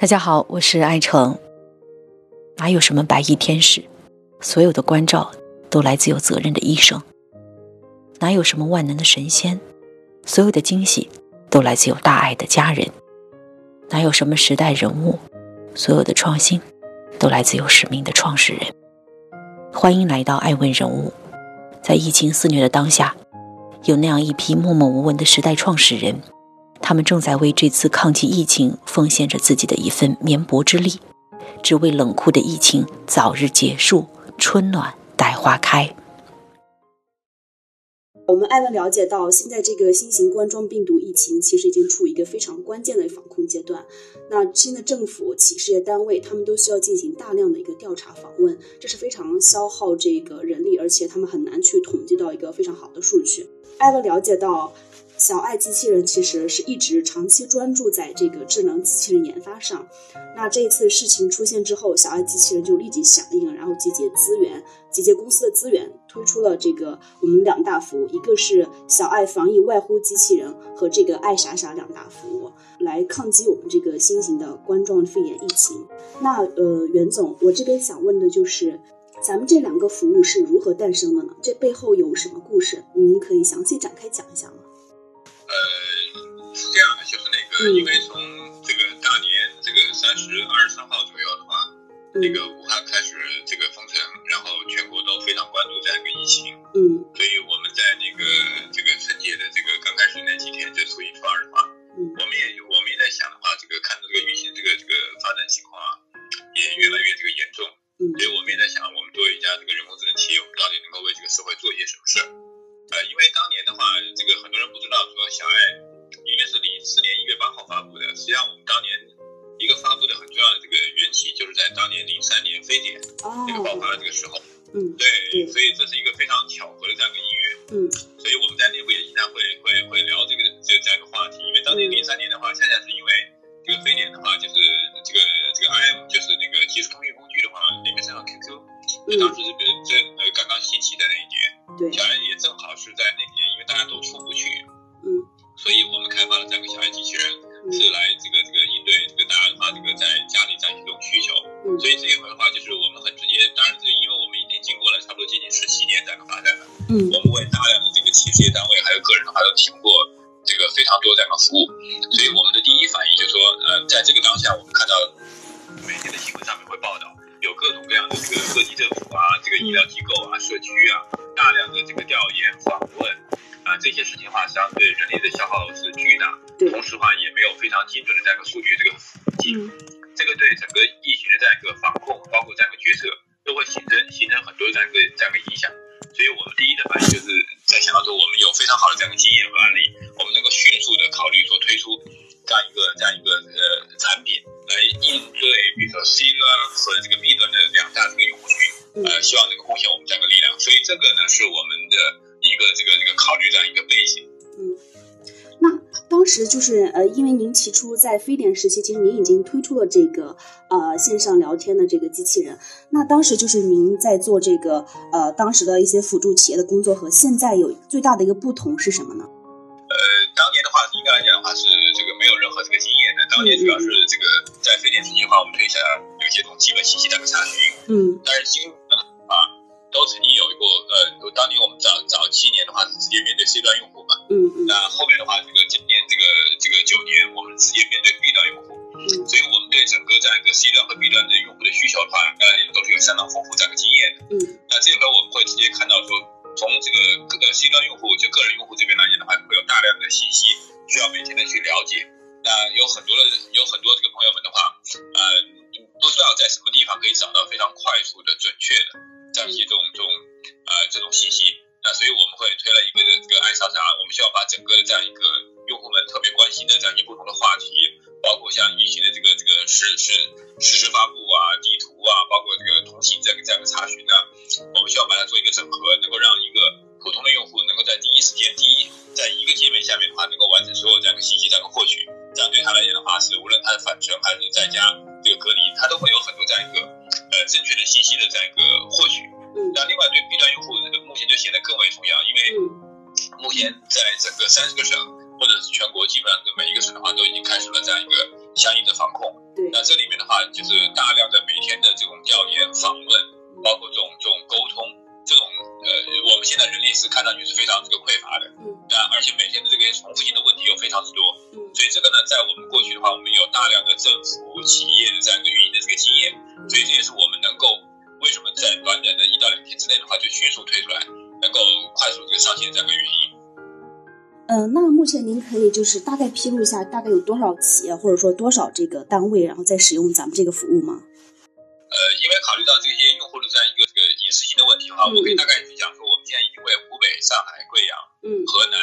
大家好，我是爱成。哪有什么白衣天使？所有的关照都来自有责任的医生。哪有什么万能的神仙？所有的惊喜都来自有大爱的家人。哪有什么时代人物？所有的创新都来自有使命的创始人。欢迎来到爱问人物。在疫情肆虐的当下，有那样一批默默无闻的时代创始人。他们正在为这次抗击疫情奉献着自己的一份绵薄之力，只为冷酷的疫情早日结束，春暖待花开。我们艾文了解到，现在这个新型冠状病毒疫情其实已经处于一个非常关键的防控阶段。那新的政府、企事业单位，他们都需要进行大量的一个调查访问，这是非常消耗这个人力，而且他们很难去统计到一个非常好的数据。艾文了解到。小爱机器人其实是一直长期专注在这个智能机器人研发上。那这一次事情出现之后，小爱机器人就立即响应，然后集结资源，集结公司的资源，推出了这个我们两大服务，一个是小爱防疫外呼机器人和这个爱傻傻两大服务，来抗击我们这个新型的冠状肺炎疫情。那呃，袁总，我这边想问的就是，咱们这两个服务是如何诞生的呢？这背后有什么故事？您可以详细展开讲一下吗？呃，是这样的，就是那个，因为从这个大年这个三十二十三号左右的话，那个武汉开始这个封城，然后全国都非常关注这样一个疫情，嗯，所以我们在那个这个春节的这个刚开始那几天，就初一对，所以这是一个非常巧合的这样一个因缘，嗯，所以我们在内部也经常会会会聊这个这这样一个话题，因为当年零三年的话，恰恰是因为这个非典的话，就是这个这个 IM 就是那个即时通讯工具的话，里面是用 QQ，当时是这呃刚刚兴起的那一年。小爱也正好是在那年，因为大家都出不去，嗯，所以我们开发了这样一个小爱机器人，是来这个这个应对这个大家的话，这个在家里这样一种需求。嗯，所以这一回嗯，我们为大量的这个企事业单位还有个人的话都提供过这个非常多这样的服务，所以我们的第一反应就是说，呃，在这个当下，我们看到每天的新闻上面会报道。有各种各样的这个各级政府啊，这个医疗机构啊，社区啊，大量的这个调研访问啊，这些事情的话，相对人力的消耗是巨大，同时的话也没有非常精准的这样一个数据这个统计，这个对整个个呢，是我们的一个这个这个考虑这样一个背景。嗯，那当时就是呃，因为您提出在非典时期，其实您已经推出了这个呃线上聊天的这个机器人。那当时就是您在做这个呃当时的一些辅助企业的工作和现在有最大的一个不同是什么呢？呃，当年的话，应该来讲的话是这个没有任何这个经验的，当年主要是这个。在非典时期的话，我们推下有一些这种基本信息的查询。嗯。但是今啊，都曾经有一过呃，当年我们早早七年的话是直接面对 C 端用户嘛。嗯嗯。那后面的话，这个今年这个这个九年，我们直接面对 B 端用户。嗯。所以我们对整个这样一个 C 端和 B 端的用户的需求的话，呃，都是有相当丰富这样的经验的。嗯。那这回我们会直接看到说，从这个呃 C 端用户就个人用户这边来讲的话，会有大量的信息需要每天的去了解。那有很多的有很多这个朋友们的话，呃，不知道在什么地方可以找到非常快速的、准确的这样一些这种这种呃这种信息。那所以我们会推了一个这个爱莎莎，我们需要把整个的这样一个用户们特别关心的这样一些不同的话题，包括像疫情的这个这个实实实时发布啊、地图啊，包括这个通信这个这样的查询呢，我们需要把它做一个整合，能够让一个普通的用户能够在第一时间、第一在一个界面下面的话，能够完成所有这样的信息这样的获取。这样对他来讲的话，是无论他是返程还是在家这个隔离，他都会有很多这样一个正确的信息的这样一个获取。那另外对 B 端用户，这个目前就显得更为重要，因为目前在整个三十个省或者是全国，基本上每一个省的话都已经开始了这样一个。相应的防控。对，那这里面的话，就是大量的每天的这种调研访问，包括这种这种沟通，这种呃，我们现在人力是看上去是非常这个匮乏的。嗯。那而且每天的这个重复性的问题又非常之多。嗯。所以这个呢，在我们过去的话，我们有大量的政府企业的这样一个运营的这个经验，所以这也是我们迅速推出来，能够快速这个上线这样一个原因。嗯，那目前您可以就是大概披露一下，大概有多少企业或者说多少这个单位，然后在使用咱们这个服务吗？呃，因为考虑到这些用户的这样一个这个隐私性的问题的话，我可以大概去讲说，我们现在已经为湖北、上海、贵阳、嗯。河南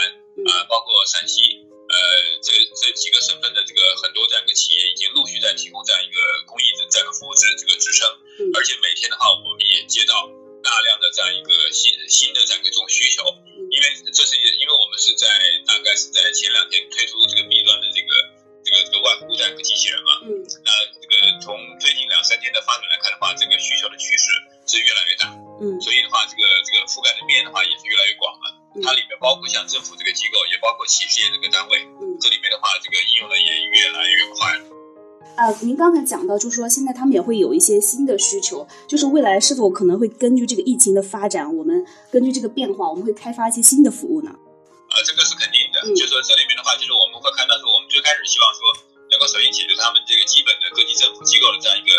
啊、包括陕西，呃，这这几个省份的这个很多这样一个企业已经陆续在提供这样一个公益的这样一个服务支这个支撑，嗯。而且每天的话，我们也接到大量的这样一个新新的这样一种需求，因为这是因为我们是在大概是在前两天推出这个 B 端的这个这个这个外部这样一个机器人嘛，嗯。那这个从最近两三天的发展来看的话，这个需求的趋势是越来越大，嗯。所以的话，这个这个覆盖的面的话也是越来越广了。它里面包括像政府这个机构，也包括企事业这您刚才讲到，就是说现在他们也会有一些新的需求，就是未来是否可能会根据这个疫情的发展，我们根据这个变化，我们会开发一些新的服务呢？呃，这个是肯定的。嗯就是说这里面的话，就是我们会看到说，我们最开始希望说，能够首先解决他们这个基本的各级政府机构的这样一个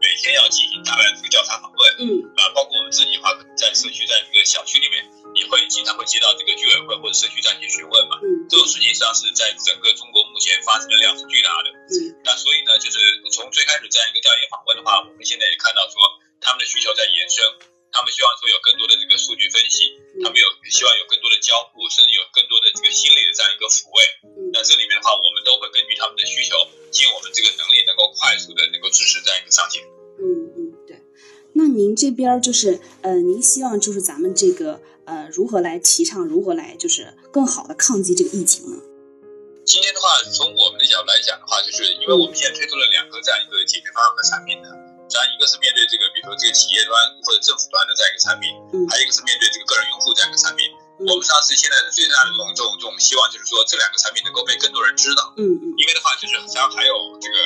每天要进行大量的这个调查访问，嗯啊，包括我们自己的话，在社区在这个小区里面，也会经常会接到这个居委会或者社区这样一些询问嘛。嗯这种事情实际上是在整个中国目前发生的量是巨大的。嗯那所以呢，就是从最开始这样一个调研访问的话，我们现在也看到说他们的需求在延伸，他们希望说有更多的这个数据分析，他们有希望有更多的交互，甚至有更多的这个心理的这样一个抚慰。嗯那这里面的话，我们都会根据他们的需求，尽我们这个能力，能够快速的能够支持这样一个上线。嗯嗯，对。那您这边就是呃，您希望就是咱们这个呃，如何来提倡，如何来就是更好的抗击这个疫情呢？今天的话，从我们的角度来讲的话，就是因为我们现在推出了两个这样一个解决方案和产品的，这样一个是面对这个，比如说这个企业端或者政府端的这样一个产品，嗯还有一个是面对这个个人用户这样一个产品。我们上是现在的最大的这种这种这种希望，就是说这两个产品能够被更多人知道。嗯嗯因为的话，就是实际上还有这个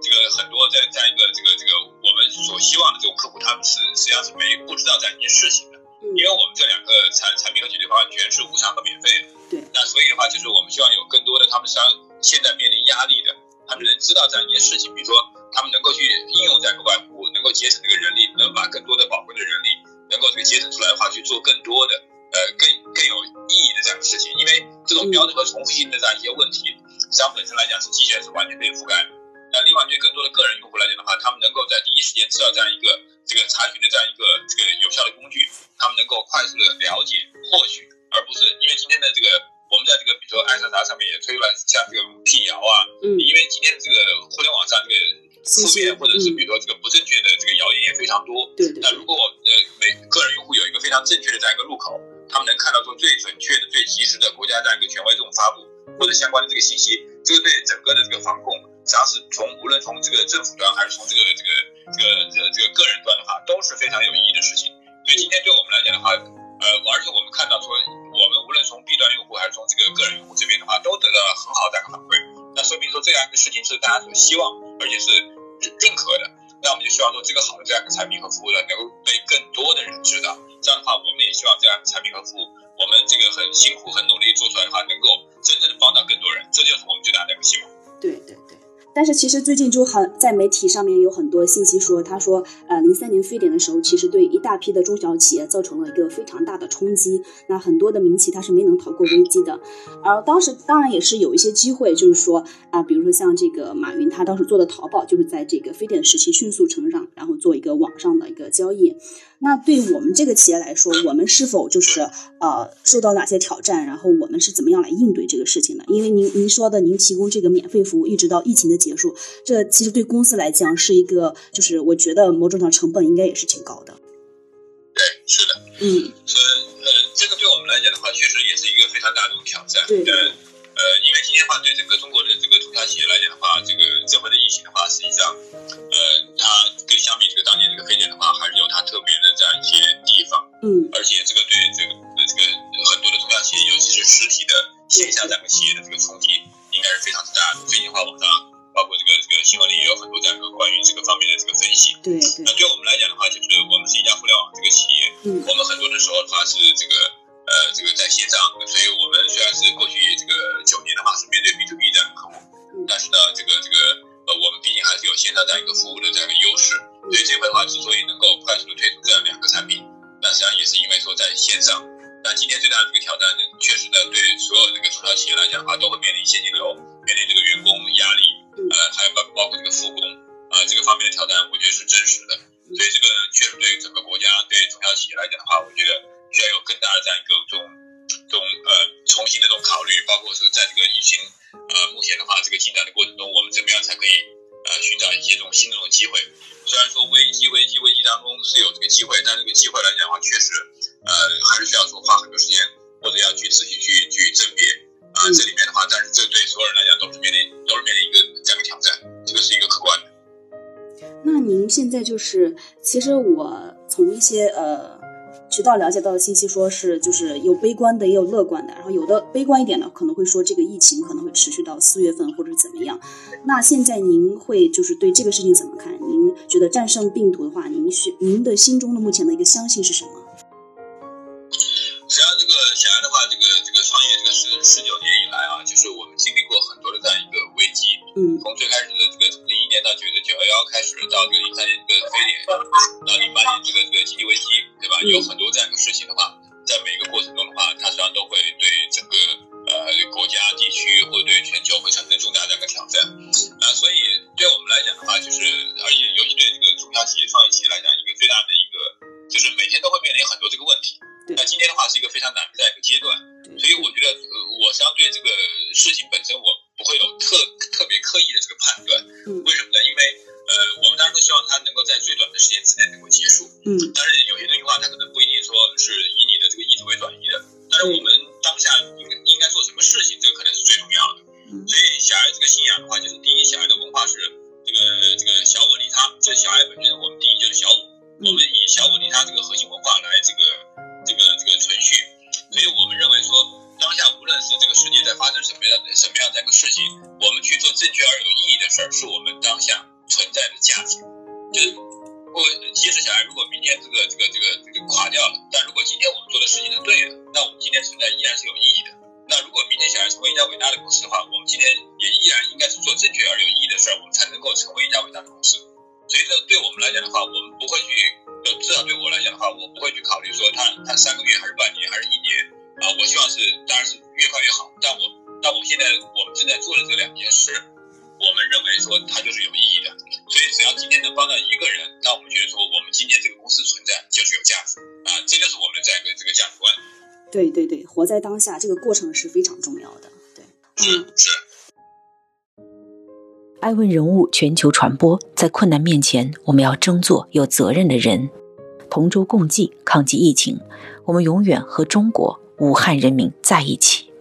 这个很多在这样一个这个这个我们所希望的这种客户，他们是实际上是没不知道这样一件事情的。嗯因为我们这两个产产品和解决方案全是无偿和免费的。对。那所以的话，就是我们希望有更多的他们实际上现在面临压力的，他们能知道这样一件事情，比如说他们能够去应用这样一个外部，能够节省这个人力，能把更多的宝贵的人力能够这个节省出来的话，去做更多的呃更更有意义的这样的事情。因为这种标准和重复性的这样一些问题，实际上本身来讲是机器人是完全可以覆盖的。那另外对更多的个人用户来讲的话，他们能够在第一时间知道这样一个这个查询的这样一个这个有效的工具，他们能够快速的了解获取，而不是因为今天的这个我们在这个比如说爱莎莎上面也推出来像这个辟谣啊，嗯因为今天这个互联网上这个负面或者是比如说这个不正确的这个谣言也非常多。对对那如果我呃每个人用户有一个非常正确的这样一个入口，他们能看到说最准确的、最及时的国家这样一个权威这种发布或者相关的这个信息，这个对整个的这个防控，实际上是从无论从这个政府端还是从这个这个这个这个这个个人端的话，都是非常有意义的事情。所以今天对我们来讲的话，呃，而且我们看到说，我们无论从 B 端用户还是从这个个人用户这边的话，都得到了很好的反馈。那说明说这样一个事情是大家所希望，而且是认可的。那我们就希望说，这个好的这样一个产品和服务呢，能够被更多的人知道。这样的话，我们也希望这样的产品和服务，我们这个很辛苦、很努力做出来的话，能够真正的帮到更多人，这就是我们最大的一个希望。对。但是其实最近就很在媒体上面有很多信息说，他说，呃，零三年非典的时候，其实对一大批的中小企业造成了一个非常大的冲击。那很多的民企它是没能逃过危机的。而当时当然也是有一些机会，就是说啊、比如说像这个马云，他当时做的淘宝，就是在这个非典时期迅速成长，然后做一个网上的一个交易。那对我们这个企业来说，我们是否就是呃受到哪些挑战？然后我们是怎么样来应对这个事情的？因为您您说的，您提供这个免费服务一直到疫情的结束，这其实对公司来讲是一个，就是我觉得某种上成本应该也是挺高的。对，是的，嗯，所以呃，这个对我们来讲的话，确实也是一个非常大的挑战。对对呃呃，因为今天的话，对整个中国的这个中小企业来讲的话，这个这回的疫情的话，实际上，呃，它跟相比这个当年这个非典的话，还是有它特别而且这个对这个呃这个很多的中小企业，尤其是实体的线下这样的企业的这个冲击，应该是非常之大的。最近的话，网上包括这个这个新闻里也有很多这样的关于这个方面的这个分析。对对。那对我们来讲的话，就是我们是一家互联网这个企业，嗯，我们很多的时候的话是这个呃这个在线上，所以我们虽然是过去这个九年的话是面对 B to B 这样的客户，但是呢，这个这个呃我们毕竟还是有线上这样一个服务的这样一个优势，所以这块的话之所以能够快速的推出这样两个产品，那实际上也是因为说在线上。那今天最大的这个挑战，确实呢，对所有这个中小企业来讲的话，都会面临现金流，面临这个员工压力，呃，还有包包括这个复工啊这个方面的挑战，我觉得是真实的。所以这个确实对整个国家、对中小企业来讲的话，我觉得需要有更大的这样一个这种这种呃重新的这种考虑，包括是在这个疫情呃目前的话这个进展的过程中，我们怎么样才可以呃寻找一些这种新的这种机会。虽然说危机、危机、危机当中是有这个机会，但这个机会来讲的话，确实。呃，还是需要说花很多时间，或者要去自己去去甄别啊。这里面的话，但是这对所有人来讲都是面临都是面临一个这样的挑战，这个是一个客观的。那您现在就是，其实我从一些呃渠道了解到的信息，说是就是有悲观的，也有乐观的。然后有的悲观一点的，可能会说这个疫情可能会持续到四月份或者怎么样。那现在您会就是对这个事情怎么看？您觉得战胜病毒的话，您是您的心中的目前的一个相信是什么？实际上，这个显然的话，这个这个创业这个十十九年以来啊，就是我们经历过很多的这样一个危机。嗯。从最开始的这个从零一年到九九幺幺开始，到这个零三年这个非典，到零八年这个这个经济危机，对吧？有很多这样一个事情的话，在每一个过程中的话，它实际上都会对整个呃国家、地区或者对全球会产生重大的一个挑战。啊，所以对我们来讲的话，就是而且尤其对这个中小企业、创业企业来讲，一个最大的小孩这个信仰的话，就是第一，小孩的文化是这个这个小我利他，这小孩本身，我们第一就是小我，我们以小我利他这个核心文化来这个。这个这个存续，所以我们认为说，当下无论是这个世界在发生什么样的什么样的一个事情，我们去做正确而有意义的事儿，是我们当下存在的价值。就是我即使小孩如果明天这个这个这个这个垮掉了，但如果今天我们做的事情是对的，那我们今天存在依然是有意义的。想要成为一家伟大的公司的话，我们今天也依然应该是做正确而有意义的事儿，我们才能够成为一家伟大的公司。所以这对我们来讲的话，我们不会去。呃至少对我来讲的话，我不会去考虑说他他三个月还是半年还是一年啊，我希望是当然是越快越好。但我但我现在我们正在做的这两件事，我们认为说它就是有意义的。所以只要今天能帮到一个人，那我们觉得说我们今天这个公司存在就是有价值啊，这就是我们的这样一个这个价值观。对对对，活在当下这个过程是非常重要的。对，嗯是。爱问人物全球传播，在困难面前，我们要争做有责任的人。同舟共济，抗击疫情，我们永远和中国武汉人民在一起。